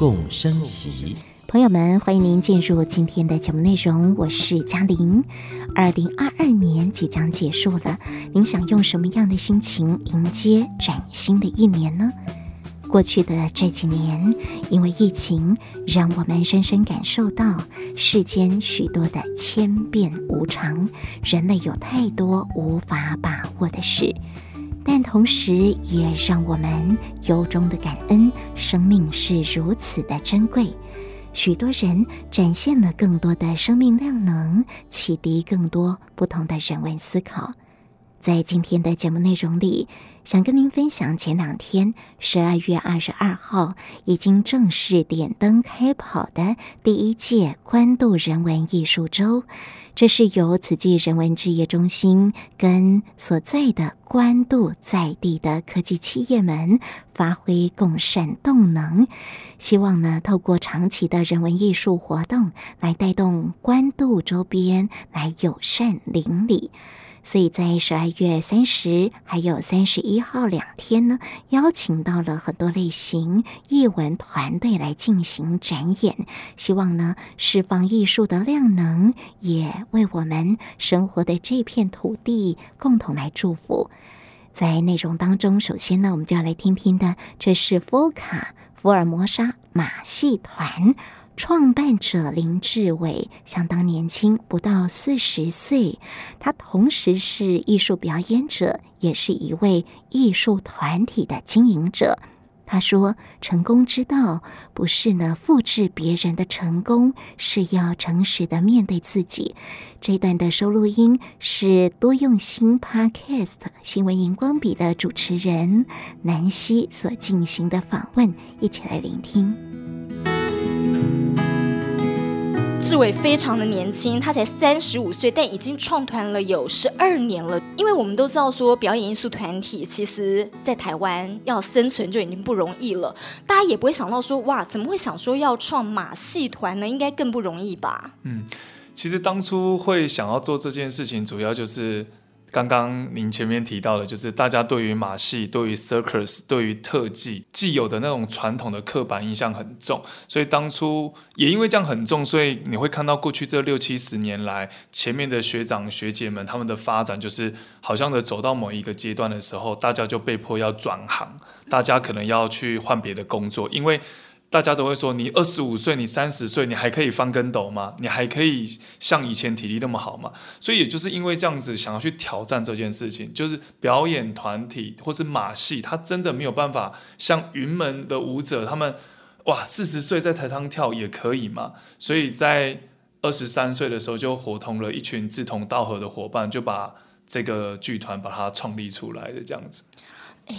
共生息。朋友们，欢迎您进入今天的节目内容，我是嘉玲。二零二二年即将结束了，您想用什么样的心情迎接崭新的一年呢？过去的这几年，因为疫情，让我们深深感受到世间许多的千变无常，人类有太多无法把握的事，但同时也让我们由衷的感恩，生命是如此的珍贵。许多人展现了更多的生命量能，启迪更多不同的人文思考。在今天的节目内容里，想跟您分享前两天十二月二十二号已经正式点灯开跑的第一届关渡人文艺术周。这是由慈济人文置业中心跟所在的官渡在地的科技企业们发挥共善动能，希望呢透过长期的人文艺术活动来带动官渡周边来友善邻里。所以在十二月三十还有三十一号两天呢，邀请到了很多类型艺文团队来进行展演，希望呢释放艺术的量能，也为我们生活的这片土地共同来祝福。在内容当中，首先呢，我们就要来听听的，这是福卡福尔摩沙马戏团。创办者林志伟相当年轻，不到四十岁。他同时是艺术表演者，也是一位艺术团体的经营者。他说：“成功之道不是呢复制别人的成功，是要诚实的面对自己。”这段的收录音是多用心 Podcast 新闻荧光笔的主持人南希所进行的访问，一起来聆听。志伟非常的年轻，他才三十五岁，但已经创团了有十二年了。因为我们都知道说，表演艺术团体其实在台湾要生存就已经不容易了，大家也不会想到说，哇，怎么会想说要创马戏团呢？应该更不容易吧？嗯，其实当初会想要做这件事情，主要就是。刚刚您前面提到的，就是大家对于马戏、对于 circus、对于特技既有的那种传统的刻板印象很重，所以当初也因为这样很重，所以你会看到过去这六七十年来，前面的学长学姐们他们的发展，就是好像的走到某一个阶段的时候，大家就被迫要转行，大家可能要去换别的工作，因为。大家都会说，你二十五岁，你三十岁，你还可以翻跟斗吗？你还可以像以前体力那么好吗？所以也就是因为这样子，想要去挑战这件事情，就是表演团体或是马戏，他真的没有办法像云门的舞者，他们哇，四十岁在台上跳也可以吗？所以在二十三岁的时候，就伙同了一群志同道合的伙伴，就把这个剧团把它创立出来的这样子。哎，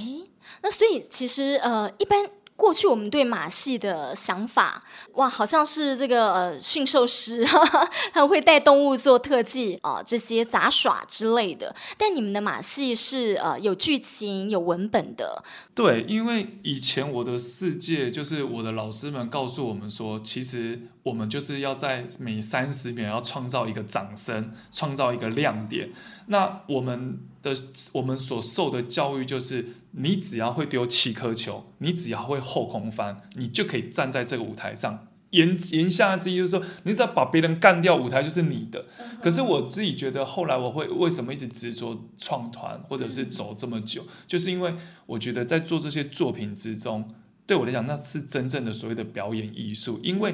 那所以其实呃，一般。过去我们对马戏的想法，哇，好像是这个呃驯兽师，哈哈，他们会带动物做特技啊、呃，这些杂耍之类的。但你们的马戏是呃有剧情、有文本的。对，因为以前我的世界就是我的老师们告诉我们说，其实我们就是要在每三十秒要创造一个掌声，创造一个亮点。那我们的我们所受的教育就是，你只要会丢七颗球，你只要会后空翻，你就可以站在这个舞台上。言言下之意就是说，你只要把别人干掉，舞台就是你的。可是我自己觉得，后来我会为什么一直执着创团，或者是走这么久，就是因为我觉得在做这些作品之中，对我来讲，那是真正的所谓的表演艺术，因为。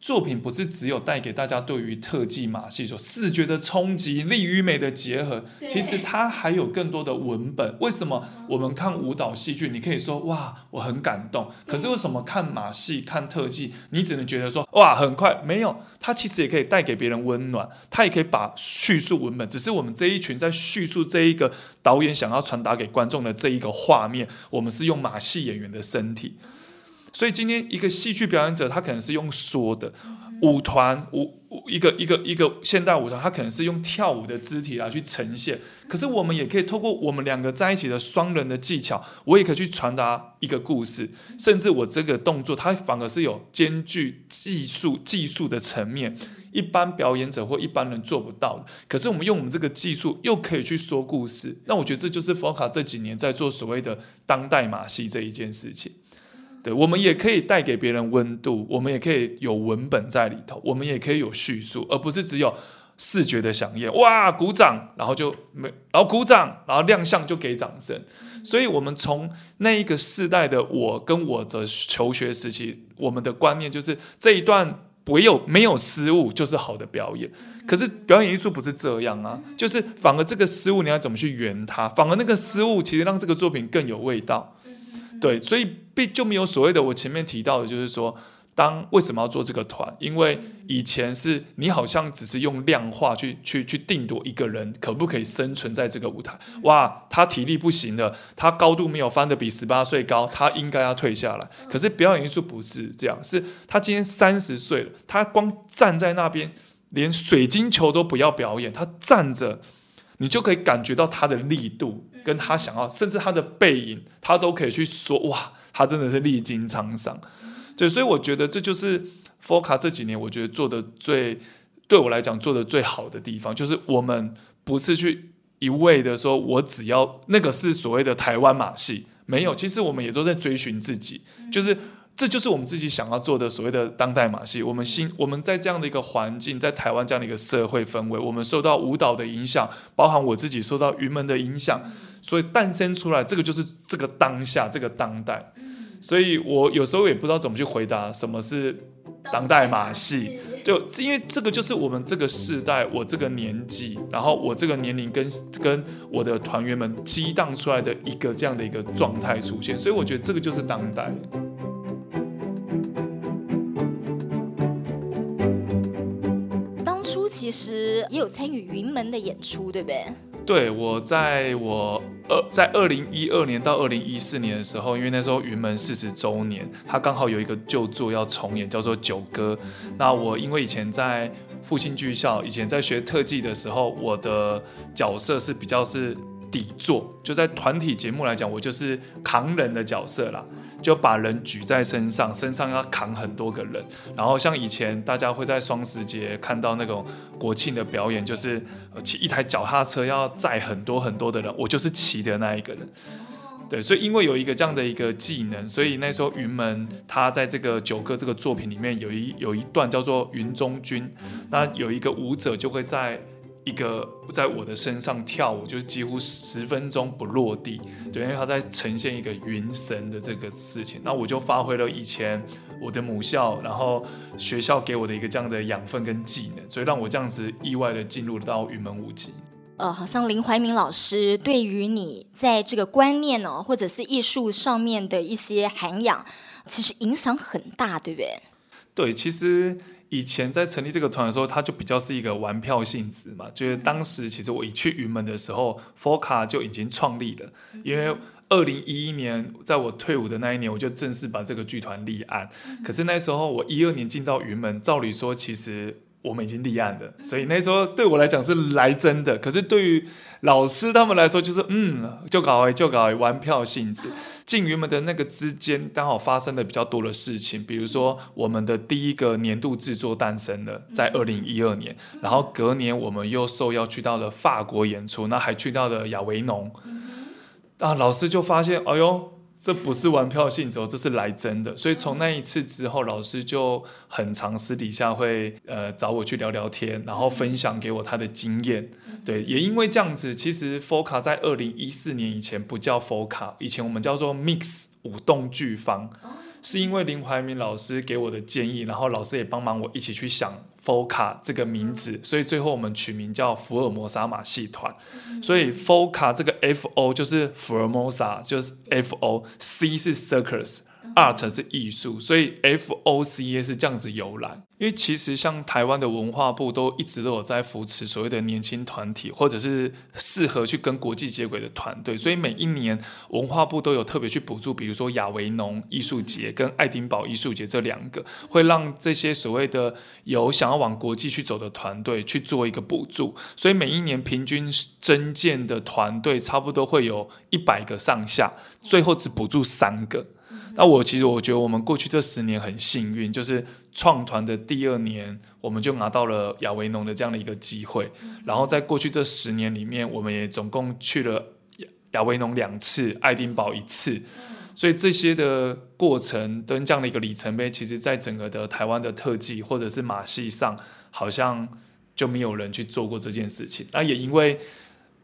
作品不是只有带给大家对于特技马戏所视觉的冲击、力与美的结合，其实它还有更多的文本。为什么我们看舞蹈戏剧，你可以说哇，我很感动，可是为什么看马戏、看特技，你只能觉得说哇，很快？没有，它其实也可以带给别人温暖，它也可以把叙述文本，只是我们这一群在叙述这一个导演想要传达给观众的这一个画面，我们是用马戏演员的身体。所以今天一个戏剧表演者，他可能是用说的。舞团舞一个一个一个现代舞团，它可能是用跳舞的肢体来去呈现。可是我们也可以透过我们两个在一起的双人的技巧，我也可以去传达一个故事。甚至我这个动作，它反而是有兼具技术技术的层面，一般表演者或一般人做不到的。可是我们用我们这个技术，又可以去说故事。那我觉得这就是 FOCA 这几年在做所谓的当代马戏这一件事情。对，我们也可以带给别人温度，我们也可以有文本在里头，我们也可以有叙述，而不是只有视觉的响应。哇，鼓掌，然后就没，然后鼓掌，然后亮相就给掌声。所以，我们从那一个世代的我跟我的求学时期，我们的观念就是这一段没有没有失误就是好的表演。可是表演艺术不是这样啊，就是反而这个失误你要怎么去圆它？反而那个失误其实让这个作品更有味道。对，所以被就没有所谓的我前面提到的，就是说，当为什么要做这个团？因为以前是你好像只是用量化去去去定夺一个人可不可以生存在这个舞台。哇，他体力不行了，他高度没有翻得比十八岁高，他应该要退下来。可是表演艺术不是这样，是他今天三十岁了，他光站在那边，连水晶球都不要表演，他站着。你就可以感觉到他的力度，跟他想要，甚至他的背影，他都可以去说哇，他真的是历经沧桑。对，所以我觉得这就是 FOCA 这几年我觉得做的最，对我来讲做的最好的地方，就是我们不是去一味的说，我只要那个是所谓的台湾马戏，没有，其实我们也都在追寻自己，就是。这就是我们自己想要做的所谓的当代马戏。我们新我们在这样的一个环境，在台湾这样的一个社会氛围，我们受到舞蹈的影响，包含我自己受到云门的影响，所以诞生出来这个就是这个当下这个当代。所以我有时候也不知道怎么去回答什么是当代马戏，就因为这个就是我们这个世代，我这个年纪，然后我这个年龄跟跟我的团员们激荡出来的一个这样的一个状态出现，所以我觉得这个就是当代。其实也有参与云门的演出，对不对？对，我在我二在二零一二年到二零一四年的时候，因为那时候云门四十周年，他刚好有一个旧作要重演，叫做《九歌》。那我因为以前在复兴剧校，以前在学特技的时候，我的角色是比较是底座，就在团体节目来讲，我就是扛人的角色啦。就把人举在身上，身上要扛很多个人，然后像以前大家会在双十节看到那种国庆的表演，就是骑一台脚踏车要载很多很多的人，我就是骑的那一个人。对，所以因为有一个这样的一个技能，所以那时候云门他在这个九歌这个作品里面有一有一段叫做云中君，那有一个舞者就会在。一个在我的身上跳舞，就几乎十分钟不落地，对，因为他在呈现一个云神的这个事情。那我就发挥了以前我的母校，然后学校给我的一个这样的养分跟技能，所以让我这样子意外的进入到云门舞集。呃，好像林怀民老师对于你在这个观念哦，或者是艺术上面的一些涵养，其实影响很大，对不对？对，其实。以前在成立这个团的时候，他就比较是一个玩票性质嘛。就是当时其实我一去云门的时候，FOCA 就已经创立了。因为二零一一年在我退伍的那一年，我就正式把这个剧团立案。可是那时候我一二年进到云门，照理说其实。我们已经立案了，所以那时候对我来讲是来真的。可是对于老师他们来说，就是嗯，就搞哎，就搞哎，玩票性质。进云门的那个之间，刚好发生的比较多的事情，比如说我们的第一个年度制作诞生了，在二零一二年，然后隔年我们又受邀去到了法国演出，那还去到了亚维农，啊，老师就发现，哎呦。这不是玩票性质，这是来真的。所以从那一次之后，老师就很常私底下会呃找我去聊聊天，然后分享给我他的经验。对，也因为这样子，其实 FOCA 在二零一四年以前不叫 FOCA，以前我们叫做 Mix 舞动剧坊，是因为林怀民老师给我的建议，然后老师也帮忙我一起去想。FOCA 这个名字，所以最后我们取名叫福尔摩沙马戏团。所以 FOCA 这个 F O 就是福尔摩沙，就是 F O C 是 Circus，art 是艺术，所以 FOCA 是这样子由来。因为其实像台湾的文化部都一直都有在扶持所谓的年轻团体，或者是适合去跟国际接轨的团队，所以每一年文化部都有特别去补助，比如说亚维农艺术节跟爱丁堡艺术节这两个，会让这些所谓的有想要往国际去走的团队去做一个补助，所以每一年平均增建的团队差不多会有一百个上下，最后只补助三个。那我其实我觉得我们过去这十年很幸运，就是创团的第二年，我们就拿到了亚维农的这样的一个机会。然后在过去这十年里面，我们也总共去了亚维农两次，爱丁堡一次。所以这些的过程跟这样的一个里程碑，其实在整个的台湾的特技或者是马戏上，好像就没有人去做过这件事情。那也因为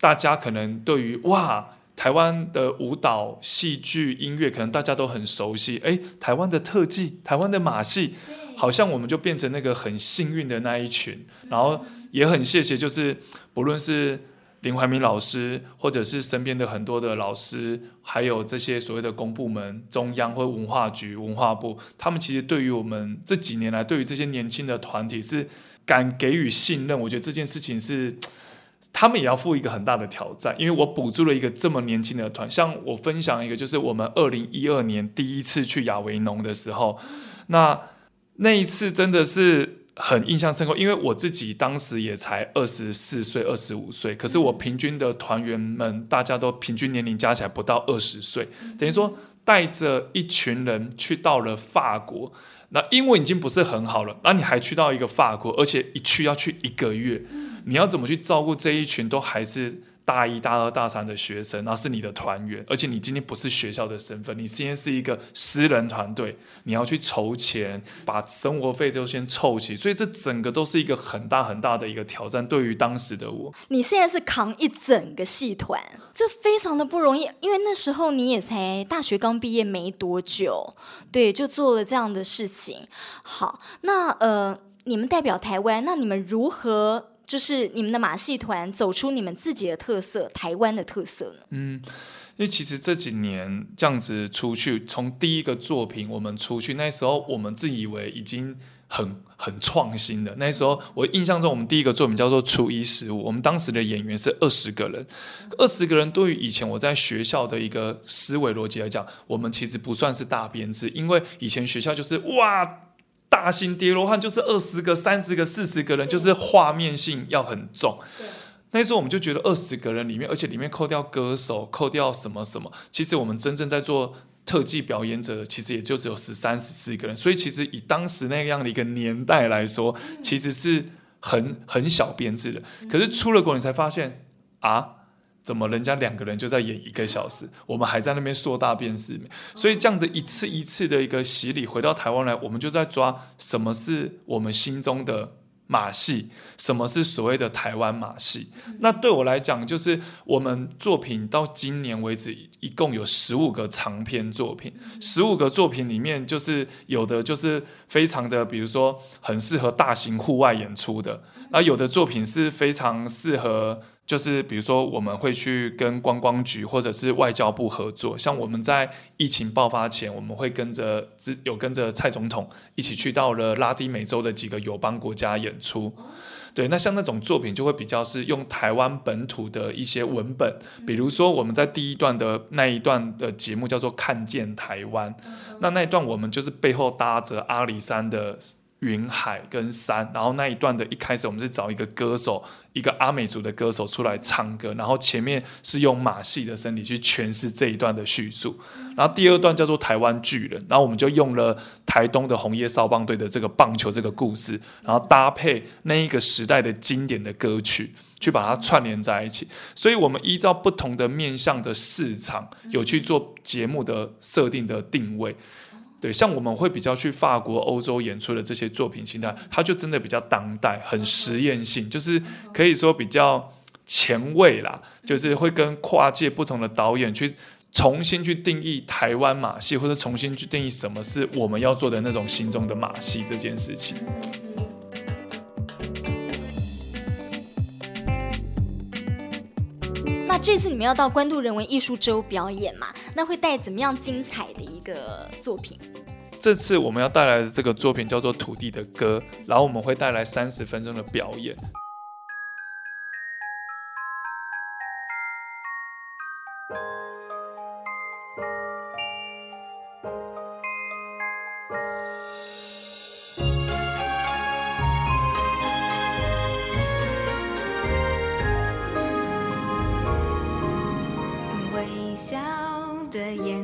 大家可能对于哇。台湾的舞蹈、戏剧、音乐，可能大家都很熟悉。诶，台湾的特技、台湾的马戏，好像我们就变成那个很幸运的那一群。然后也很谢谢，就是不论是林怀民老师，或者是身边的很多的老师，还有这些所谓的公部门、中央或文化局、文化部，他们其实对于我们这几年来，对于这些年轻的团体是敢给予信任。我觉得这件事情是。他们也要负一个很大的挑战，因为我补助了一个这么年轻的团。像我分享一个，就是我们二零一二年第一次去亚维农的时候，那那一次真的是很印象深刻，因为我自己当时也才二十四岁、二十五岁，可是我平均的团员们大家都平均年龄加起来不到二十岁，等于说带着一群人去到了法国，那英文已经不是很好了，那你还去到一个法国，而且一去要去一个月。你要怎么去照顾这一群都还是大一、大二、大三的学生？那是你的团员，而且你今天不是学校的身份，你今天是一个私人团队，你要去筹钱，把生活费都先凑齐，所以这整个都是一个很大很大的一个挑战。对于当时的我，你现在是扛一整个戏团，就非常的不容易，因为那时候你也才大学刚毕业没多久，对，就做了这样的事情。好，那呃，你们代表台湾，那你们如何？就是你们的马戏团走出你们自己的特色，台湾的特色呢？嗯，因为其实这几年这样子出去，从第一个作品我们出去，那时候我们自以为已经很很创新的。那时候我印象中，我们第一个作品叫做《初一十五》，我们当时的演员是二十个人。二十个人对于以前我在学校的一个思维逻辑来讲，我们其实不算是大编制，因为以前学校就是哇。大型叠罗汉就是二十个、三十个、四十个人，就是画面性要很重。那时候我们就觉得二十个人里面，而且里面扣掉歌手、扣掉什么什么，其实我们真正在做特技表演者，其实也就只有十三、十四个人。所以其实以当时那样的一个年代来说，其实是很很小编制的。可是出了国，你才发现啊。怎么人家两个人就在演一个小时，我们还在那边说大便是，所以这样的一次一次的一个洗礼，回到台湾来，我们就在抓什么是我们心中的马戏，什么是所谓的台湾马戏。那对我来讲，就是我们作品到今年为止一共有十五个长篇作品，十五个作品里面就是有的就是非常的，比如说很适合大型户外演出的，那有的作品是非常适合。就是比如说，我们会去跟观光局或者是外交部合作。像我们在疫情爆发前，我们会跟着有跟着蔡总统一起去到了拉丁美洲的几个友邦国家演出。对，那像那种作品就会比较是用台湾本土的一些文本，比如说我们在第一段的那一段的节目叫做《看见台湾》，那那一段我们就是背后搭着阿里山的。云海跟山，然后那一段的一开始，我们是找一个歌手，一个阿美族的歌手出来唱歌，然后前面是用马戏的身体去诠释这一段的叙述，然后第二段叫做台湾巨人，然后我们就用了台东的红叶少棒队的这个棒球这个故事，然后搭配那一个时代的经典的歌曲，去把它串联在一起，所以我们依照不同的面向的市场，有去做节目的设定的定位。对，像我们会比较去法国、欧洲演出的这些作品形态，它就真的比较当代，很实验性，就是可以说比较前卫啦，就是会跟跨界不同的导演去重新去定义台湾马戏，或者重新去定义什么是我们要做的那种心中的马戏这件事情。这次你们要到关渡人文艺术周表演嘛？那会带怎么样精彩的一个作品？这次我们要带来的这个作品叫做《土地的歌》，然后我们会带来三十分钟的表演。笑的眼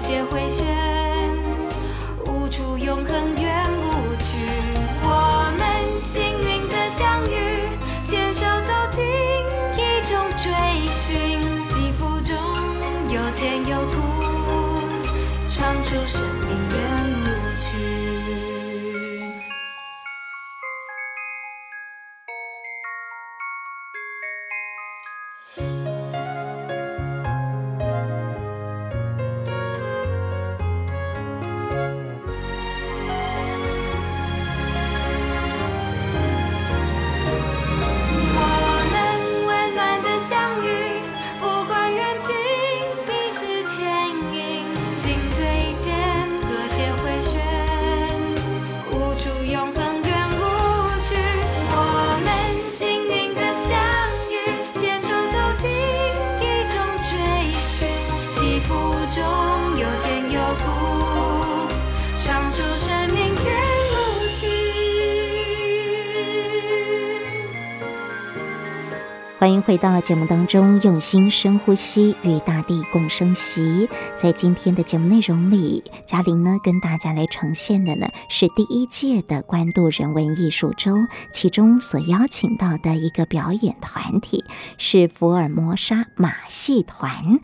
些回旋欢迎回到节目当中，用心深呼吸，与大地共生息。在今天的节目内容里，嘉玲呢跟大家来呈现的呢是第一届的关渡人文艺术周，其中所邀请到的一个表演团体是福尔摩沙马戏团。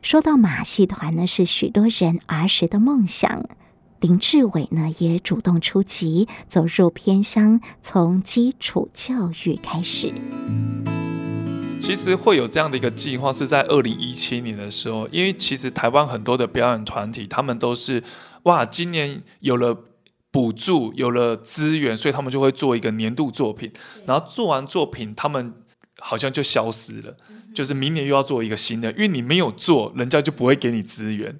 说到马戏团呢，是许多人儿时的梦想。林志伟呢也主动出击，走入偏乡，从基础教育开始。其实会有这样的一个计划，是在二零一七年的时候，因为其实台湾很多的表演团体，他们都是哇，今年有了补助，有了资源，所以他们就会做一个年度作品，然后做完作品，他们好像就消失了，就是明年又要做一个新的，因为你没有做，人家就不会给你资源，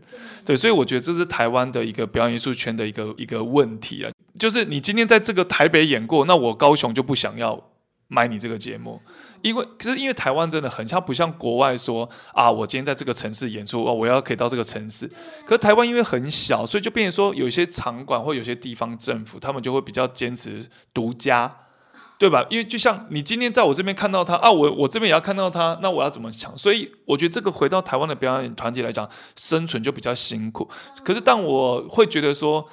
对，所以我觉得这是台湾的一个表演艺术圈的一个一个问题啊，就是你今天在这个台北演过，那我高雄就不想要买你这个节目。因为其实因为台湾真的很像不像国外说啊，我今天在这个城市演出哦，我要可以到这个城市。可是台湾因为很小，所以就变成说有一些场馆或有些地方政府，他们就会比较坚持独家，对吧？因为就像你今天在我这边看到他啊，我我这边也要看到他，那我要怎么抢？所以我觉得这个回到台湾的表演团体来讲，生存就比较辛苦。可是当我会觉得说。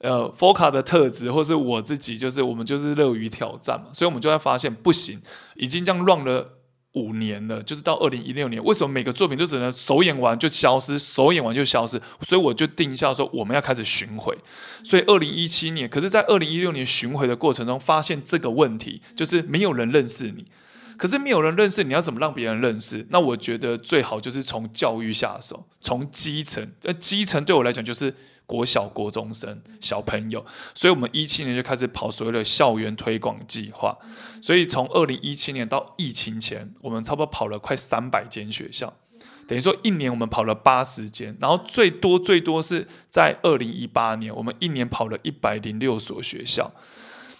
呃，FOCA 的特质，或是我自己，就是我们就是乐于挑战嘛，所以我们就会发现不行，已经这样乱了五年了，就是到二零一六年，为什么每个作品都只能首演完就消失，首演完就消失？所以我就定下说我们要开始巡回。所以二零一七年，可是，在二零一六年巡回的过程中，发现这个问题就是没有人认识你。可是没有人认识你，要怎么让别人认识？那我觉得最好就是从教育下手，从基层。在基层对我来讲就是。国小、国中生、小朋友，所以我们一七年就开始跑所谓的校园推广计划。所以从二零一七年到疫情前，我们差不多跑了快三百间学校，等于说一年我们跑了八十间。然后最多最多是在二零一八年，我们一年跑了一百零六所学校。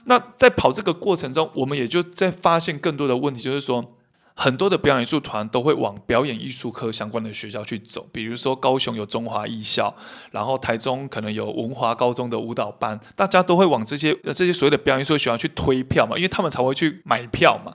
那在跑这个过程中，我们也就在发现更多的问题，就是说。很多的表演艺术团都会往表演艺术科相关的学校去走，比如说高雄有中华艺校，然后台中可能有文华高中的舞蹈班，大家都会往这些这些所谓的表演艺术学校去推票嘛，因为他们才会去买票嘛。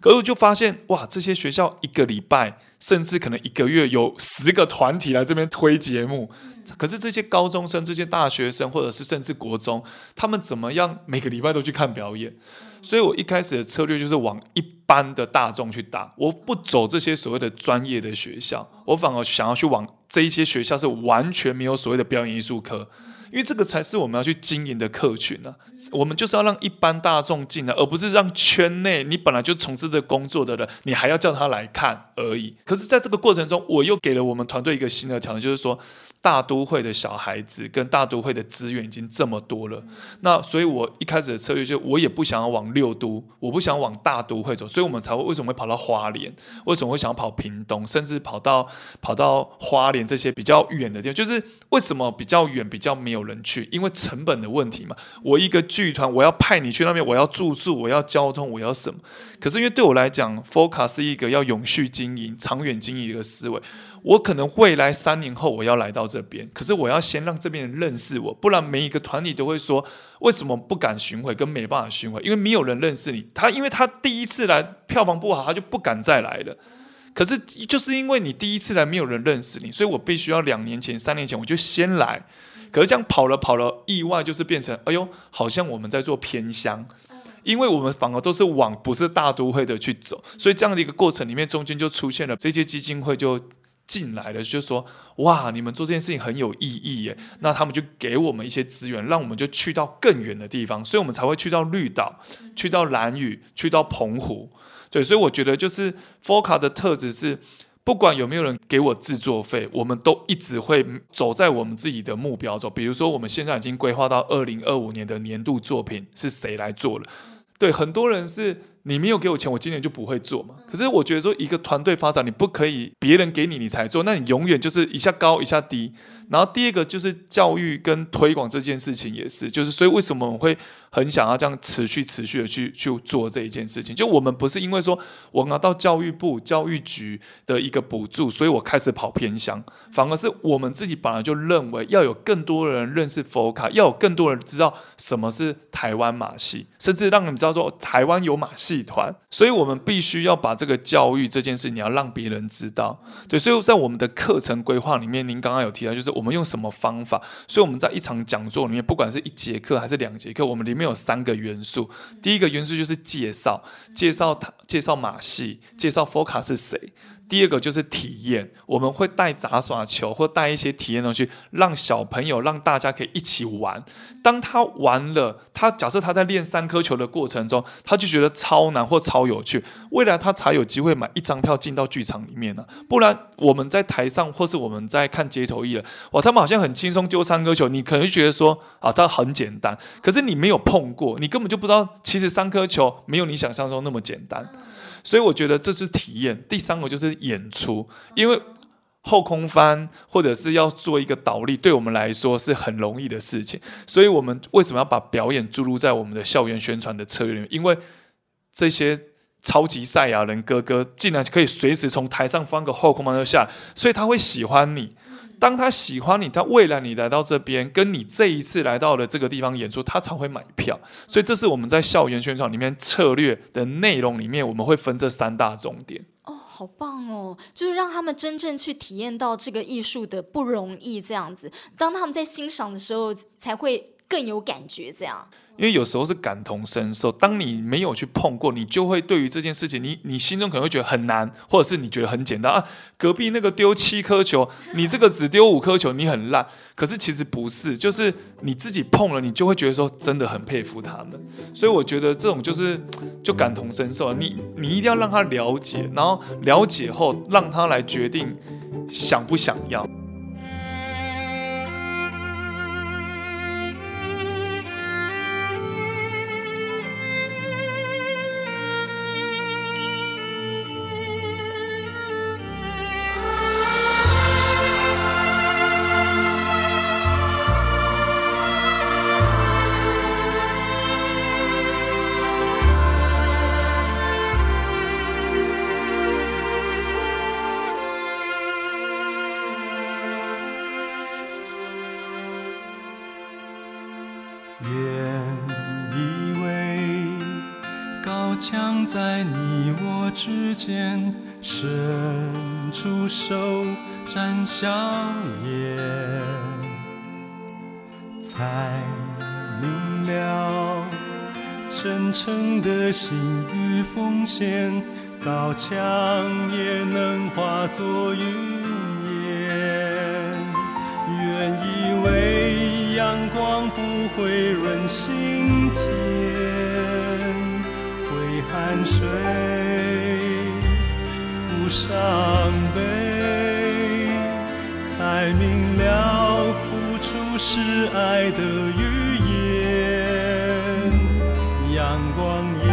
可是我就发现，哇，这些学校一个礼拜甚至可能一个月有十个团体来这边推节目，可是这些高中生、这些大学生或者是甚至国中，他们怎么样每个礼拜都去看表演？所以我一开始的策略就是往一般的大众去打，我不走这些所谓的专业的学校，我反而想要去往这一些学校是完全没有所谓的表演艺术科。因为这个才是我们要去经营的客群呢、我们就是要让一般大众进来，而不是让圈内你本来就从事这工作的人，你还要叫他来看而已。可是，在这个过程中，我又给了我们团队一个新的挑战，就是说，大都会的小孩子跟大都会的资源已经这么多了，那所以我一开始的策略就我也不想要往六都，我不想往大都会走，所以我们才会为什么会跑到花莲，为什么会想要跑屏东，甚至跑到跑到花莲这些比较远的地方，就是为什么比较远比较没有。有人去，因为成本的问题嘛。我一个剧团，我要派你去那边，我要住宿，我要交通，我要什么？可是因为对我来讲，Focus 是一个要永续经营、长远经营一个思维。我可能未来三年后我要来到这边，可是我要先让这边人认识我，不然每一个团体都会说为什么不敢巡回，跟没办法巡回，因为没有人认识你。他因为他第一次来票房不好，他就不敢再来了。可是就是因为你第一次来没有人认识你，所以我必须要两年前、三年前我就先来。可是这样跑了跑了，意外就是变成，哎呦，好像我们在做偏乡，因为我们反而都是往不是大都会的去走，所以这样的一个过程里面，中间就出现了这些基金会就进来了，就说，哇，你们做这件事情很有意义耶，那他们就给我们一些资源，让我们就去到更远的地方，所以我们才会去到绿岛，去到兰屿，去到澎湖，对，所以我觉得就是 FOCA 的特质是。不管有没有人给我制作费，我们都一直会走在我们自己的目标走。比如说，我们现在已经规划到二零二五年的年度作品是谁来做了？对，很多人是你没有给我钱，我今年就不会做嘛。可是我觉得说，一个团队发展，你不可以别人给你你才做，那你永远就是一下高一下低。然后第二个就是教育跟推广这件事情也是，就是所以为什么我会很想要这样持续持续的去去做这一件事情？就我们不是因为说我拿到教育部教育局的一个补助，所以我开始跑偏乡，反而是我们自己本来就认为要有更多人认识佛卡要有更多人知道什么是台湾马戏，甚至让你们知道说台湾有马戏团，所以我们必须要把这个教育这件事，你要让别人知道。对，所以在我们的课程规划里面，您刚刚有提到，就是。我们用什么方法？所以我们在一场讲座里面，不管是一节课还是两节课，我们里面有三个元素。第一个元素就是介绍，介绍他，介绍马戏，介绍 FOCA 是谁。第二个就是体验，我们会带杂耍球或带一些体验东西，让小朋友让大家可以一起玩。当他玩了，他假设他在练三颗球的过程中，他就觉得超难或超有趣，未来他才有机会买一张票进到剧场里面呢。不然我们在台上或是我们在看街头艺人，哇，他们好像很轻松丢三颗球，你可能觉得说啊，他很简单，可是你没有碰过，你根本就不知道，其实三颗球没有你想象中那么简单。所以我觉得这是体验。第三个就是演出，因为后空翻或者是要做一个倒立，对我们来说是很容易的事情。所以我们为什么要把表演注入在我们的校园宣传的策略里面？因为这些超级赛亚人哥哥竟然可以随时从台上翻个后空翻就下，所以他会喜欢你。当他喜欢你，他未来你来到这边，跟你这一次来到了这个地方演出，他才会买票。所以这是我们在校园宣传里面策略的内容里面，我们会分这三大重点。哦，好棒哦！就是让他们真正去体验到这个艺术的不容易，这样子。当他们在欣赏的时候，才会。更有感觉，这样。因为有时候是感同身受，当你没有去碰过，你就会对于这件事情，你你心中可能会觉得很难，或者是你觉得很简单啊。隔壁那个丢七颗球，你这个只丢五颗球，你很烂。可是其实不是，就是你自己碰了，你就会觉得说真的很佩服他们。所以我觉得这种就是就感同身受，你你一定要让他了解，然后了解后让他来决定想不想要。墙在你我之间，伸出手展笑颜，才明了真诚的心与奉献，高墙也能化作云烟。原以为阳光不会润水浮伤悲，才明了付出是爱的语言。阳光也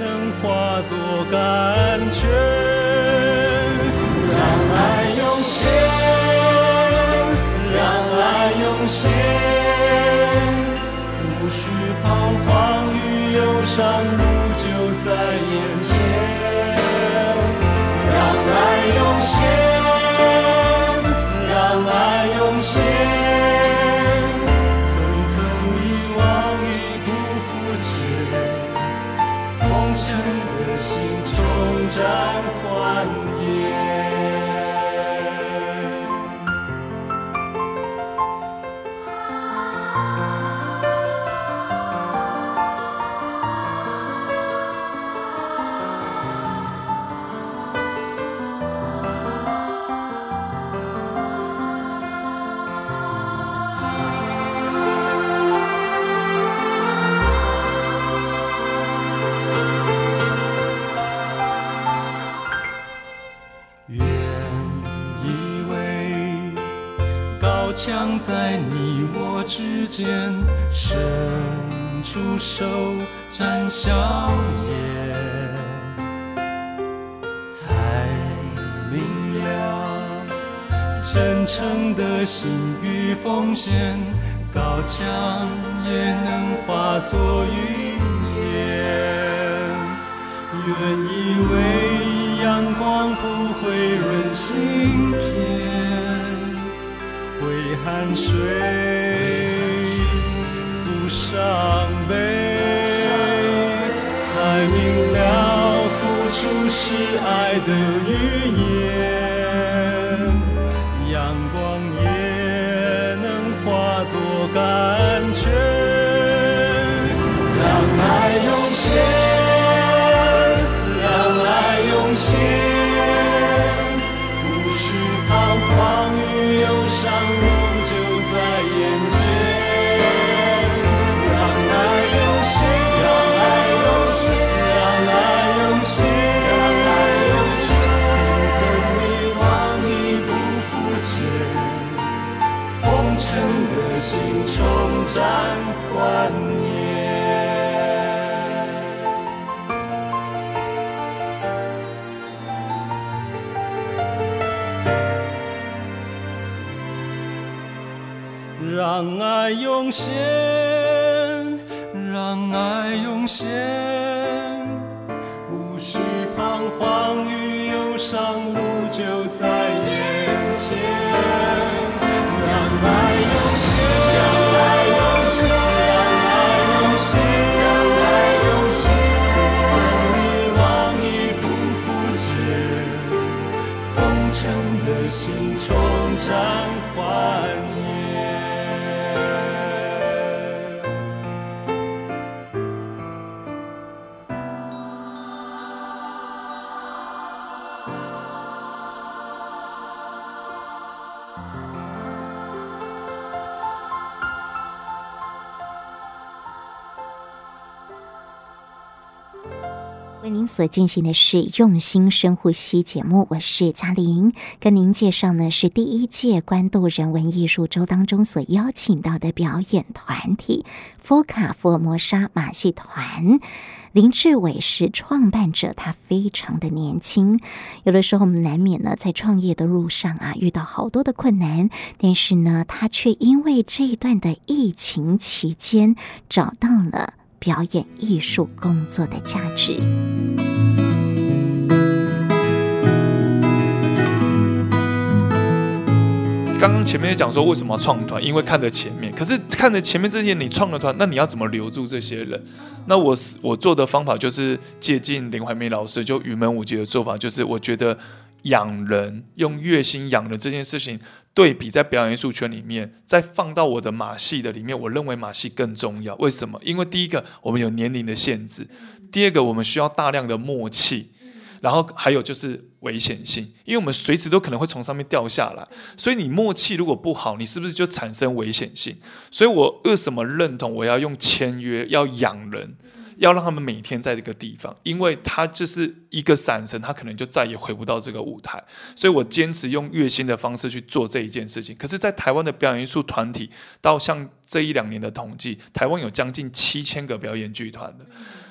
能化作甘泉，让爱涌现，让爱涌现，无需彷徨与忧伤。墙在你我之间，伸出手展笑颜，才明了真诚的心与奉献，高墙也能化作云烟。原以为阳光不会润心田。汗水不伤悲，才明了付出是爱的寓意。现，所进行的是用心深呼吸节目，我是嘉玲，跟您介绍呢是第一届关渡人文艺术周当中所邀请到的表演团体佛卡福尔摩沙马戏团。林志伟是创办者，他非常的年轻。有的时候我们难免呢在创业的路上啊遇到好多的困难，但是呢他却因为这一段的疫情期间找到了。表演艺术工作的价值。刚刚前面也讲说，为什么要创团？因为看着前面。可是看着前面这些，你创了团，那你要怎么留住这些人？那我我做的方法就是借鉴林怀民老师就云门舞集的做法，就是我觉得。养人用月薪养人这件事情，对比在表演艺术圈里面，再放到我的马戏的里面，我认为马戏更重要。为什么？因为第一个，我们有年龄的限制；第二个，我们需要大量的默契；然后还有就是危险性，因为我们随时都可能会从上面掉下来。所以你默契如果不好，你是不是就产生危险性？所以我为什么认同我要用签约要养人？要让他们每天在这个地方，因为他就是一个闪神，他可能就再也回不到这个舞台。所以我坚持用月薪的方式去做这一件事情。可是，在台湾的表演艺术团体，到像这一两年的统计，台湾有将近七千个表演剧团的，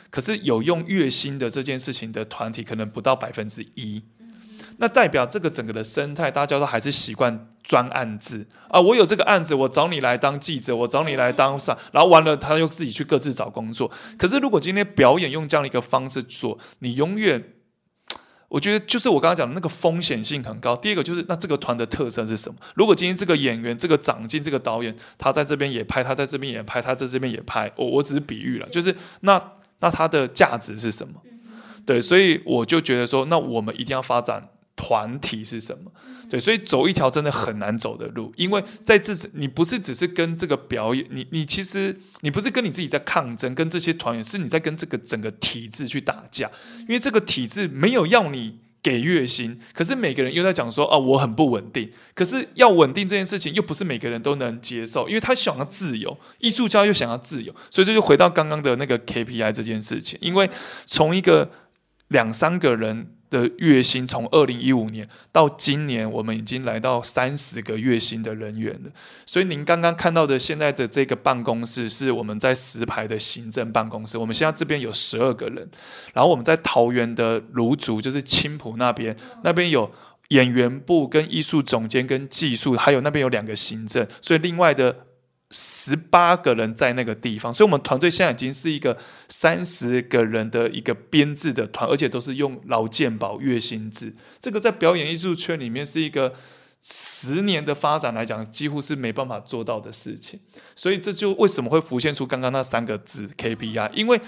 可是有用月薪的这件事情的团体，可能不到百分之一。那代表这个整个的生态，大家都还是习惯专案制啊。我有这个案子，我找你来当记者，我找你来当啥，然后完了他又自己去各自找工作。可是如果今天表演用这样的一个方式做，你永远，我觉得就是我刚刚讲的那个风险性很高。第一个就是那这个团的特色是什么？如果今天这个演员、这个长进、这个导演，他在这边也拍，他在这边也拍，他在这边也拍，我我只是比喻了，就是那那他的价值是什么？对，所以我就觉得说，那我们一定要发展。团体是什么？对，所以走一条真的很难走的路，因为在这次你不是只是跟这个表演，你你其实你不是跟你自己在抗争，跟这些团员是你在跟这个整个体制去打架，因为这个体制没有要你给月薪，可是每个人又在讲说啊，我很不稳定，可是要稳定这件事情又不是每个人都能接受，因为他想要自由，艺术家又想要自由，所以这就回到刚刚的那个 KPI 这件事情，因为从一个两三个人。的月薪从二零一五年到今年，我们已经来到三十个月薪的人员了。所以您刚刚看到的现在的这个办公室是我们在石牌的行政办公室。我们现在这边有十二个人，然后我们在桃园的芦竹，就是青埔那边，那边有演员部跟艺术总监跟技术，还有那边有两个行政，所以另外的。十八个人在那个地方，所以我们团队现在已经是一个三十个人的一个编制的团，而且都是用劳健保月薪制。这个在表演艺术圈里面是一个十年的发展来讲，几乎是没办法做到的事情。所以这就为什么会浮现出刚刚那三个字 KPI，因为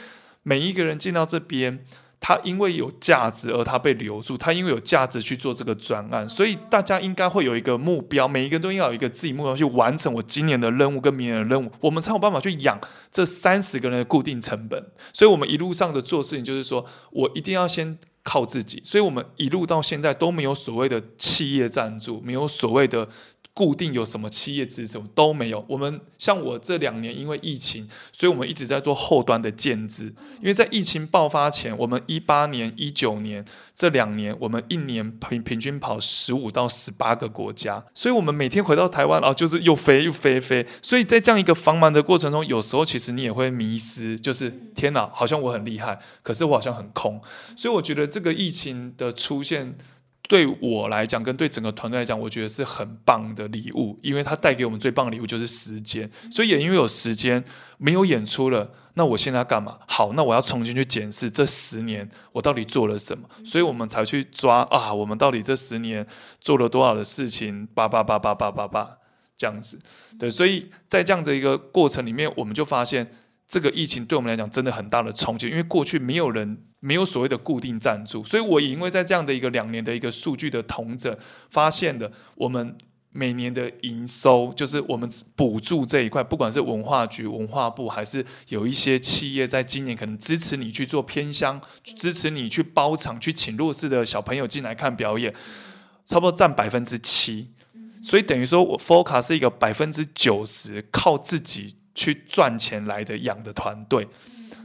每一个人进到这边。他因为有价值而他被留住，他因为有价值去做这个专案，所以大家应该会有一个目标，每一个人都应该有一个自己目标去完成我今年的任务跟明年的任务，我们才有办法去养这三十个人的固定成本。所以，我们一路上的做事情就是说我一定要先靠自己，所以我们一路到现在都没有所谓的企业赞助，没有所谓的。固定有什么企业支持都没有。我们像我这两年因为疫情，所以我们一直在做后端的建制。因为在疫情爆发前，我们一八年、一九年这两年，我们一年平平均跑十五到十八个国家，所以我们每天回到台湾，然后就是又飞又飞飞。所以在这样一个繁忙的过程中，有时候其实你也会迷失，就是天哪，好像我很厉害，可是我好像很空。所以我觉得这个疫情的出现。对我来讲，跟对整个团队来讲，我觉得是很棒的礼物，因为它带给我们最棒的礼物就是时间。所以也因为有时间，没有演出了，那我现在要干嘛？好，那我要重新去检视这十年我到底做了什么，所以我们才去抓啊，我们到底这十年做了多少的事情？叭叭叭叭叭叭叭，这样子。对，所以在这样的一个过程里面，我们就发现。这个疫情对我们来讲真的很大的冲击，因为过去没有人没有所谓的固定赞助，所以我也因为在这样的一个两年的一个数据的统整，发现的我们每年的营收，就是我们补助这一块，不管是文化局、文化部，还是有一些企业在今年可能支持你去做偏乡，支持你去包场，去请弱势的小朋友进来看表演，差不多占百分之七，所以等于说我 FOCA 是一个百分之九十靠自己。去赚钱来的养的团队，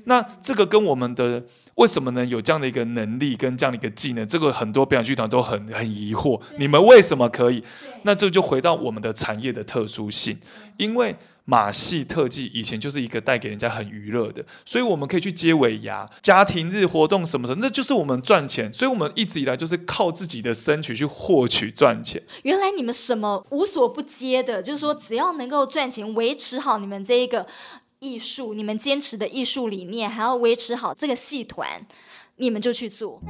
那这个跟我们的为什么呢有这样的一个能力跟这样的一个技能？这个很多表演剧团都很很疑惑，你们为什么可以？那这就回到我们的产业的特殊性，因为马戏特技以前就是一个带给人家很娱乐的，所以我们可以去接尾牙、家庭日活动什么的，那就是我们赚钱。所以我们一直以来就是靠自己的身体去获取赚钱。原来你们什么无所不接的，就是说只要能够赚钱，维持好你们这一个。艺术，你们坚持的艺术理念，还要维持好这个戏团，你们就去做。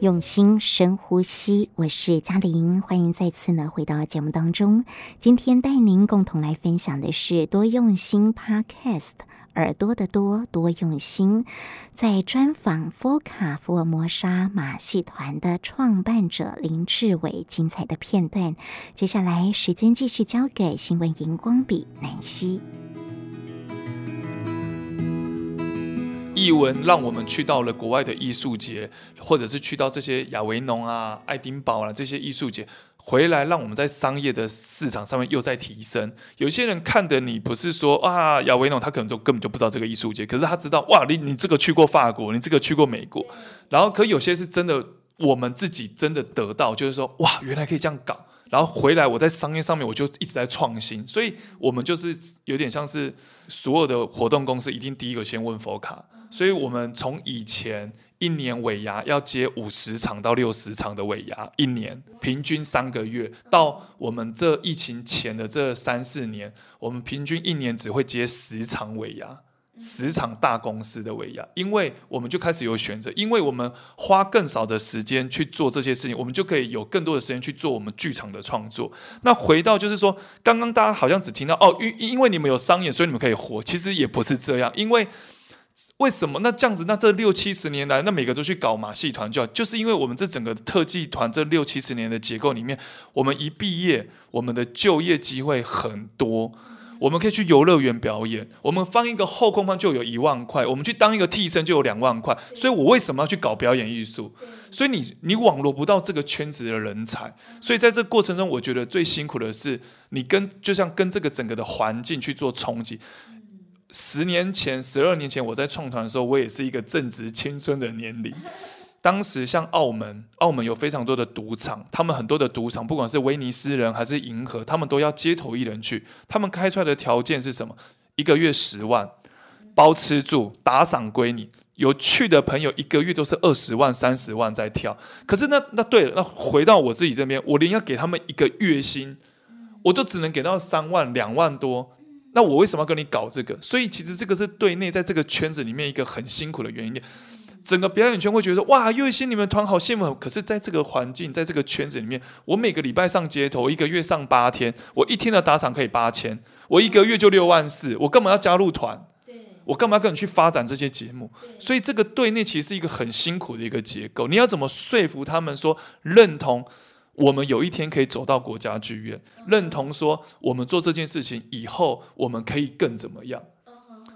用心深呼吸，我是嘉玲，欢迎再次呢回到节目当中。今天带您共同来分享的是多用心 Podcast，耳朵的多，多用心。在专访佛卡福尔摩沙马戏团的创办者林志伟精彩的片段。接下来时间继续交给新闻荧光笔南希。艺文让我们去到了国外的艺术节，或者是去到这些亚维农啊、爱丁堡啊这些艺术节，回来让我们在商业的市场上面又在提升。有些人看的你不是说啊亚维农，他可能就根本就不知道这个艺术节，可是他知道哇，你你这个去过法国，你这个去过美国，然后可有些是真的，我们自己真的得到，就是说哇，原来可以这样搞。然后回来我在商业上面我就一直在创新，所以我们就是有点像是所有的活动公司一定第一个先问佛卡，所以我们从以前一年尾牙要接五十场到六十场的尾牙，一年平均三个月，到我们这疫情前的这三四年，我们平均一年只会接十场尾牙。十场大公司的尾牙，因为我们就开始有选择，因为我们花更少的时间去做这些事情，我们就可以有更多的时间去做我们剧场的创作。那回到就是说，刚刚大家好像只听到哦，因因为你们有商演，所以你们可以活，其实也不是这样。因为为什么？那这样子，那这六七十年来，那每个都去搞马戏团就好，就是因为我们这整个特技团这六七十年的结构里面，我们一毕业，我们的就业机会很多。我们可以去游乐园表演，我们放一个后空翻就有一万块，我们去当一个替身就有两万块，所以我为什么要去搞表演艺术？所以你你网络不到这个圈子的人才，所以在这个过程中，我觉得最辛苦的是你跟就像跟这个整个的环境去做冲击。十年前、十二年前我在创团的时候，我也是一个正值青春的年龄。当时像澳门，澳门有非常多的赌场，他们很多的赌场，不管是威尼斯人还是银河，他们都要街头艺人去。他们开出来的条件是什么？一个月十万，包吃住，打赏归你。有去的朋友一个月都是二十万、三十万在跳。可是那那对了，那回到我自己这边，我连要给他们一个月薪，我都只能给到三万、两万多。那我为什么要跟你搞这个？所以其实这个是对内在这个圈子里面一个很辛苦的原因。整个表演圈会觉得哇，又一些你们团好羡慕。可是，在这个环境，在这个圈子里面，我每个礼拜上街头，一个月上八天，我一天的打赏可以八千，我一个月就六万四，我干嘛要加入团？我干嘛要跟你去发展这些节目？所以，这个对内其实是一个很辛苦的一个结构。你要怎么说服他们说认同我们有一天可以走到国家剧院？认同说我们做这件事情以后我们可以更怎么样？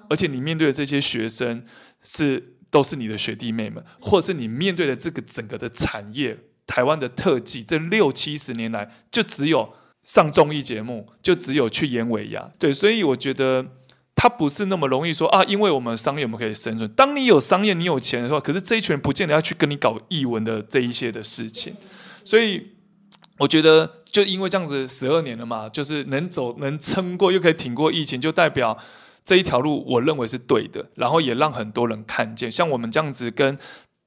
而且，你面对的这些学生是。都是你的学弟妹们，或者是你面对的这个整个的产业，台湾的特技，这六七十年来就只有上综艺节目，就只有去演尾牙，对，所以我觉得他不是那么容易说啊，因为我们商业我们可以生存。当你有商业，你有钱的话，可是这一群人不见得要去跟你搞艺文的这一些的事情，所以我觉得就因为这样子十二年了嘛，就是能走能撑过，又可以挺过疫情，就代表。这一条路我认为是对的，然后也让很多人看见，像我们这样子跟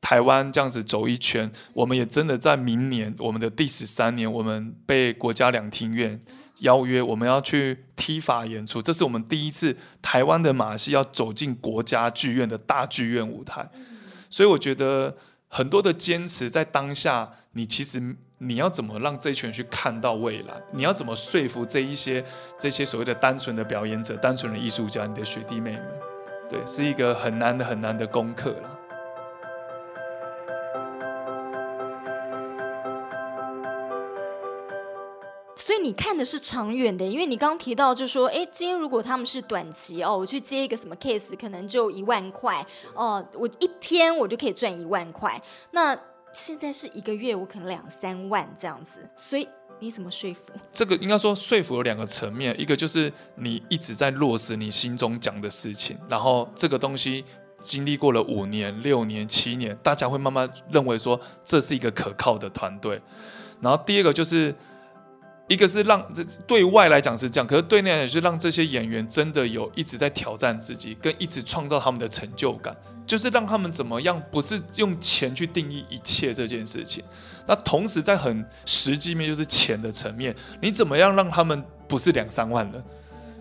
台湾这样子走一圈，我们也真的在明年我们的第十三年，我们被国家两厅院邀约，我们要去踢法演出，这是我们第一次台湾的马戏要走进国家剧院的大剧院舞台，所以我觉得很多的坚持在当下，你其实。你要怎么让这群人去看到未来？你要怎么说服这一些这些所谓的单纯的表演者、单纯的艺术家、你的学弟妹们？对，是一个很难的、很难的功课了。所以你看的是长远的，因为你刚提到，就是说，哎，今天如果他们是短期哦，我去接一个什么 case，可能就一万块哦，我一天我就可以赚一万块，那。现在是一个月，我可能两三万这样子，所以你怎么说服？这个应该说说服有两个层面，一个就是你一直在落实你心中讲的事情，然后这个东西经历过了五年、六年、七年，大家会慢慢认为说这是一个可靠的团队。然后第二个就是。一个是让这对外来讲是这样，可是对内来讲是让这些演员真的有一直在挑战自己，跟一直创造他们的成就感，就是让他们怎么样，不是用钱去定义一切这件事情。那同时在很实际面，就是钱的层面，你怎么样让他们不是两三万了？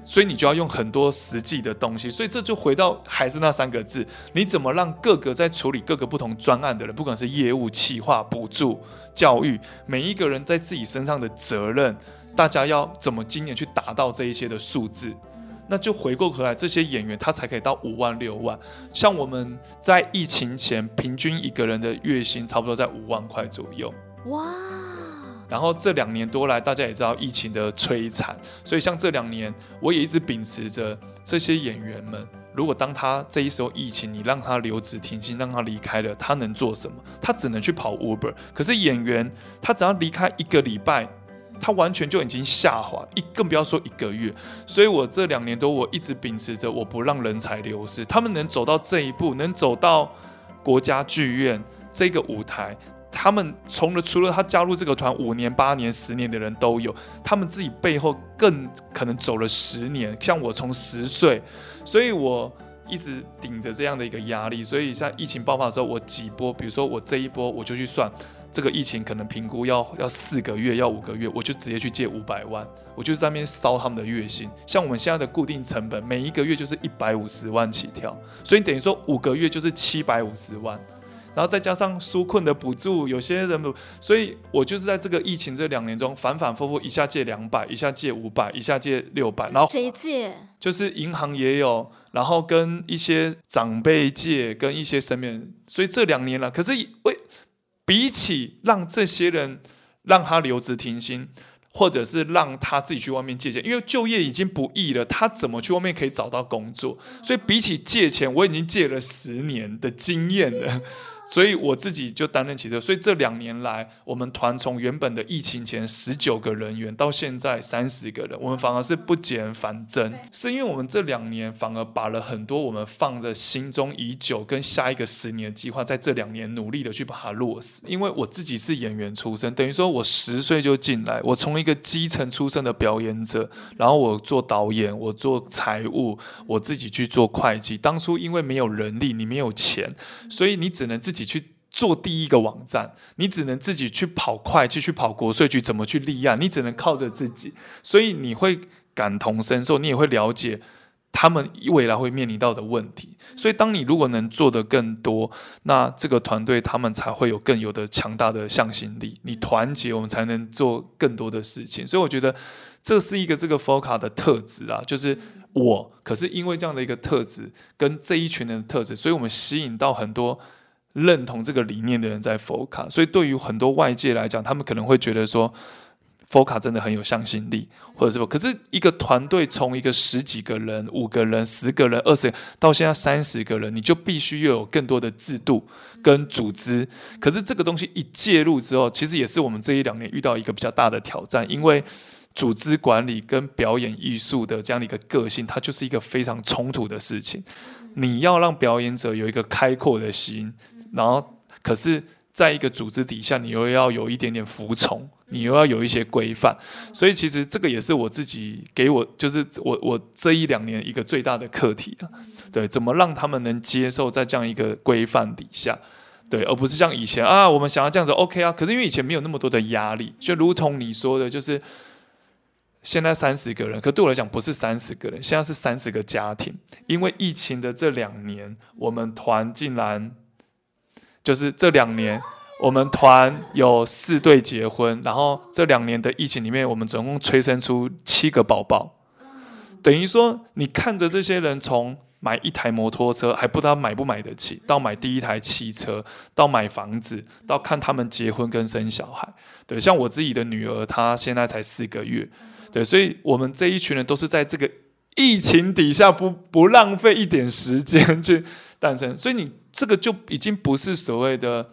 所以你就要用很多实际的东西，所以这就回到还是那三个字：你怎么让各个在处理各个不同专案的人，不管是业务、企划、补助、教育，每一个人在自己身上的责任，大家要怎么今年去达到这一些的数字？那就回过头来，这些演员他才可以到五万、六万。像我们在疫情前，平均一个人的月薪差不多在五万块左右。哇！然后这两年多来，大家也知道疫情的摧残，所以像这两年，我也一直秉持着这些演员们，如果当他这一时候疫情，你让他留职停薪，让他离开了，他能做什么？他只能去跑 Uber。可是演员，他只要离开一个礼拜，他完全就已经下滑，一更不要说一个月。所以我这两年多，我一直秉持着我不让人才流失，他们能走到这一步，能走到国家剧院这个舞台。他们从了除了他加入这个团五年、八年、十年的人都有，他们自己背后更可能走了十年。像我从十岁，所以我一直顶着这样的一个压力。所以像疫情爆发的时候，我几波，比如说我这一波，我就去算这个疫情可能评估要要四个月、要五个月，我就直接去借五百万，我就在那边烧他们的月薪。像我们现在的固定成本，每一个月就是一百五十万起跳，所以等于说五个月就是七百五十万。然后再加上纾困的补助，有些人不，所以我就是在这个疫情这两年中反反复复，一下借两百，一下借五百，一下借六百，然后谁借？就是银行也有，然后跟一些长辈借，跟一些身边人，所以这两年了，可是为比起让这些人让他留职停薪，或者是让他自己去外面借钱，因为就业已经不易了，他怎么去外面可以找到工作？所以比起借钱，我已经借了十年的经验了。所以我自己就担任起这，所以这两年来，我们团从原本的疫情前十九个人员，到现在三十个人，我们反而是不减反增，是因为我们这两年反而把了很多我们放在心中已久跟下一个十年的计划，在这两年努力的去把它落实。因为我自己是演员出身，等于说我十岁就进来，我从一个基层出身的表演者，然后我做导演，我做财务，我自己去做会计。当初因为没有人力，你没有钱，所以你只能自己。去做第一个网站，你只能自己去跑会计，去跑国税局，怎么去立案？你只能靠着自己，所以你会感同身受，你也会了解他们未来会面临到的问题。所以，当你如果能做得更多，那这个团队他们才会有更有的强大的向心力。你团结，我们才能做更多的事情。所以，我觉得这是一个这个 FOCA 的特质啊，就是我。可是因为这样的一个特质跟这一群人的特质，所以我们吸引到很多。认同这个理念的人在 FOCA，所以对于很多外界来讲，他们可能会觉得说，FOCA 真的很有向心力，或者是说，可是一个团队从一个十几个人、五个人、十个人、二十到现在三十个人，你就必须要有更多的制度跟组织。可是这个东西一介入之后，其实也是我们这一两年遇到一个比较大的挑战，因为组织管理跟表演艺术的这样的一个个性，它就是一个非常冲突的事情。你要让表演者有一个开阔的心。然后，可是，在一个组织底下，你又要有一点点服从，你又要有一些规范，所以其实这个也是我自己给我，就是我我这一两年一个最大的课题啊，对，怎么让他们能接受在这样一个规范底下，对，而不是像以前啊，我们想要这样子 OK 啊，可是因为以前没有那么多的压力，就如同你说的，就是现在三十个人，可对我来讲不是三十个人，现在是三十个家庭，因为疫情的这两年，我们团竟然。就是这两年，我们团有四对结婚，然后这两年的疫情里面，我们总共催生出七个宝宝。等于说，你看着这些人从买一台摩托车还不知道买不买得起，到买第一台汽车，到买房子，到看他们结婚跟生小孩。对，像我自己的女儿，她现在才四个月。对，所以我们这一群人都是在这个疫情底下不不浪费一点时间去诞生。所以你。这个就已经不是所谓的，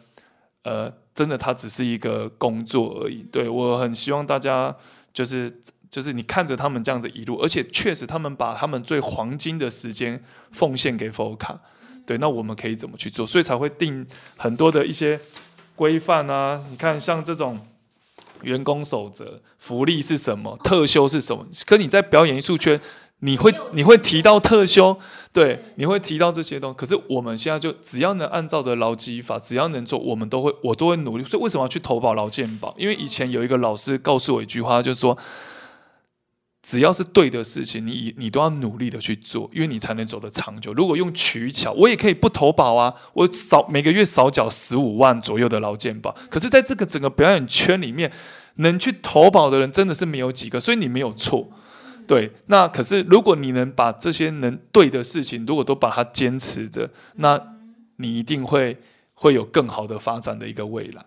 呃，真的，它只是一个工作而已。对，我很希望大家就是就是你看着他们这样子一路，而且确实他们把他们最黄金的时间奉献给 FOCA。对，那我们可以怎么去做？所以才会定很多的一些规范啊。你看，像这种员工守则、福利是什么、特休是什么？可你在表演艺术圈。你会你会提到特休，对，你会提到这些东西。可是我们现在就只要能按照的劳基法，只要能做，我们都会，我都会努力。所以为什么要去投保劳健保？因为以前有一个老师告诉我一句话，就是说，只要是对的事情，你你都要努力的去做，因为你才能走得长久。如果用取巧，我也可以不投保啊，我少每个月少缴十五万左右的劳健保。可是在这个整个表演圈里面，能去投保的人真的是没有几个，所以你没有错。对，那可是如果你能把这些能对的事情，如果都把它坚持着，那你一定会会有更好的发展的一个未来。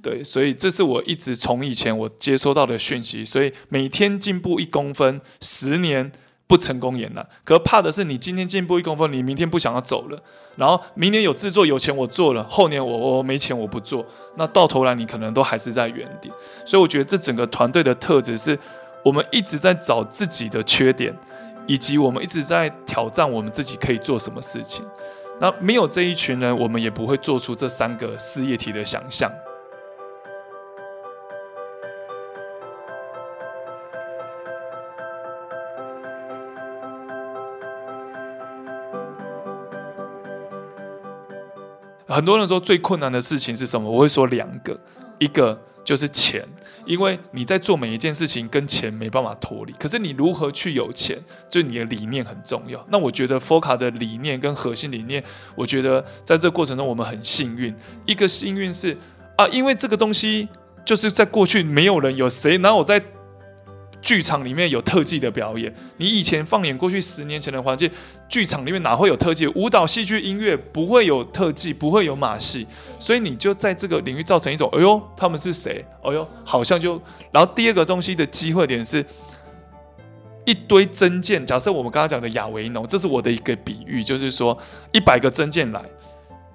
对，所以这是我一直从以前我接收到的讯息。所以每天进步一公分，十年不成功也难。可怕的是，你今天进步一公分，你明天不想要走了，然后明年有制作有钱我做了，后年我我没钱我不做，那到头来你可能都还是在原点。所以我觉得这整个团队的特质是。我们一直在找自己的缺点，以及我们一直在挑战我们自己可以做什么事情。那没有这一群人，我们也不会做出这三个事业体的想象。很多人说最困难的事情是什么？我会说两个，一个就是钱，因为你在做每一件事情跟钱没办法脱离。可是你如何去有钱，就你的理念很重要。那我觉得福卡的理念跟核心理念，我觉得在这过程中我们很幸运。一个幸运是啊，因为这个东西就是在过去没有人有谁，然后我在。剧场里面有特技的表演，你以前放眼过去十年前的环境，剧场里面哪会有特技？舞蹈、戏剧、音乐不会有特技，不会有马戏，所以你就在这个领域造成一种，哎呦，他们是谁？哎呦，好像就……然后第二个东西的机会点是一堆真剑。假设我们刚刚讲的亚维农，这是我的一个比喻，就是说一百个真剑来，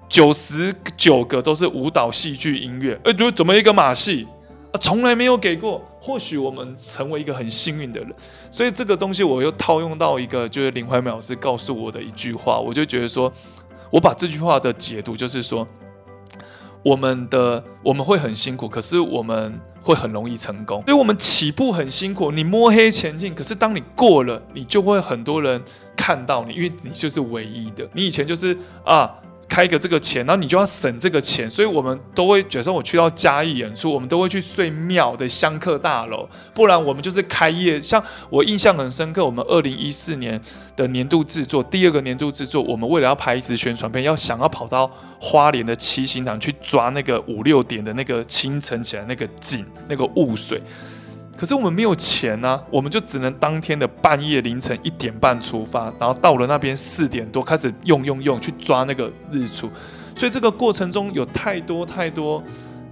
九十九个都是舞蹈、戏剧、音乐，哎，就怎么一个马戏？啊，从来没有给过。或许我们成为一个很幸运的人，所以这个东西我又套用到一个，就是林怀民老师告诉我的一句话，我就觉得说，我把这句话的解读就是说，我们的我们会很辛苦，可是我们会很容易成功。所以我们起步很辛苦，你摸黑前进，可是当你过了，你就会很多人看到你，因为你就是唯一的。你以前就是啊。开个这个钱，然后你就要省这个钱，所以我们都会，假设我去到嘉义演出，我们都会去睡庙的香客大楼，不然我们就是开业。像我印象很深刻，我们二零一四年的年度制作，第二个年度制作，我们为了要拍一支宣传片，要想要跑到花莲的七星潭去抓那个五六点的那个清晨起来那个景，那个雾水。可是我们没有钱呢、啊，我们就只能当天的半夜凌晨一点半出发，然后到了那边四点多开始用用用去抓那个日出，所以这个过程中有太多太多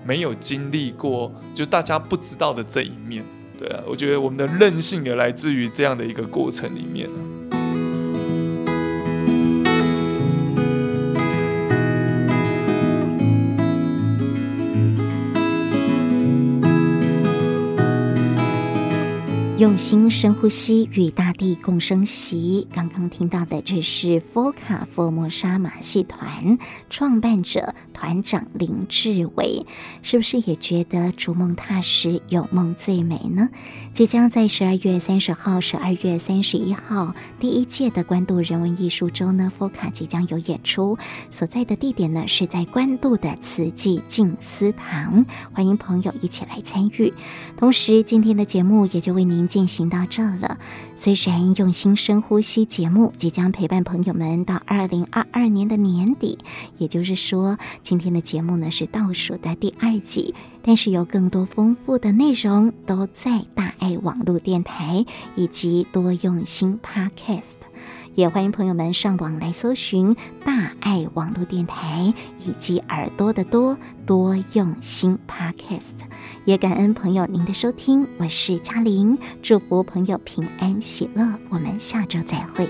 没有经历过，就大家不知道的这一面。对啊，我觉得我们的韧性也来自于这样的一个过程里面。用心深呼吸，与大地共生息。刚刚听到的，这是佛卡佛摩沙马戏团创办者团长林志伟，是不是也觉得逐梦踏实，有梦最美呢？即将在十二月三十号、十二月三十一号第一届的关渡人文艺术周呢，FOCA 即将有演出，所在的地点呢是在关渡的慈济静思堂，欢迎朋友一起来参与。同时，今天的节目也就为您进行到这了。虽然用心深呼吸节目即将陪伴朋友们到二零二二年的年底，也就是说，今天的节目呢是倒数的第二集，但是有更多丰富的内容都在大爱网络电台以及多用心 Podcast，也欢迎朋友们上网来搜寻大爱网络电台以及耳朵的多多用心 Podcast，也感恩朋友您的收听，我是嘉玲，祝福朋友平安喜乐，我们下周再会。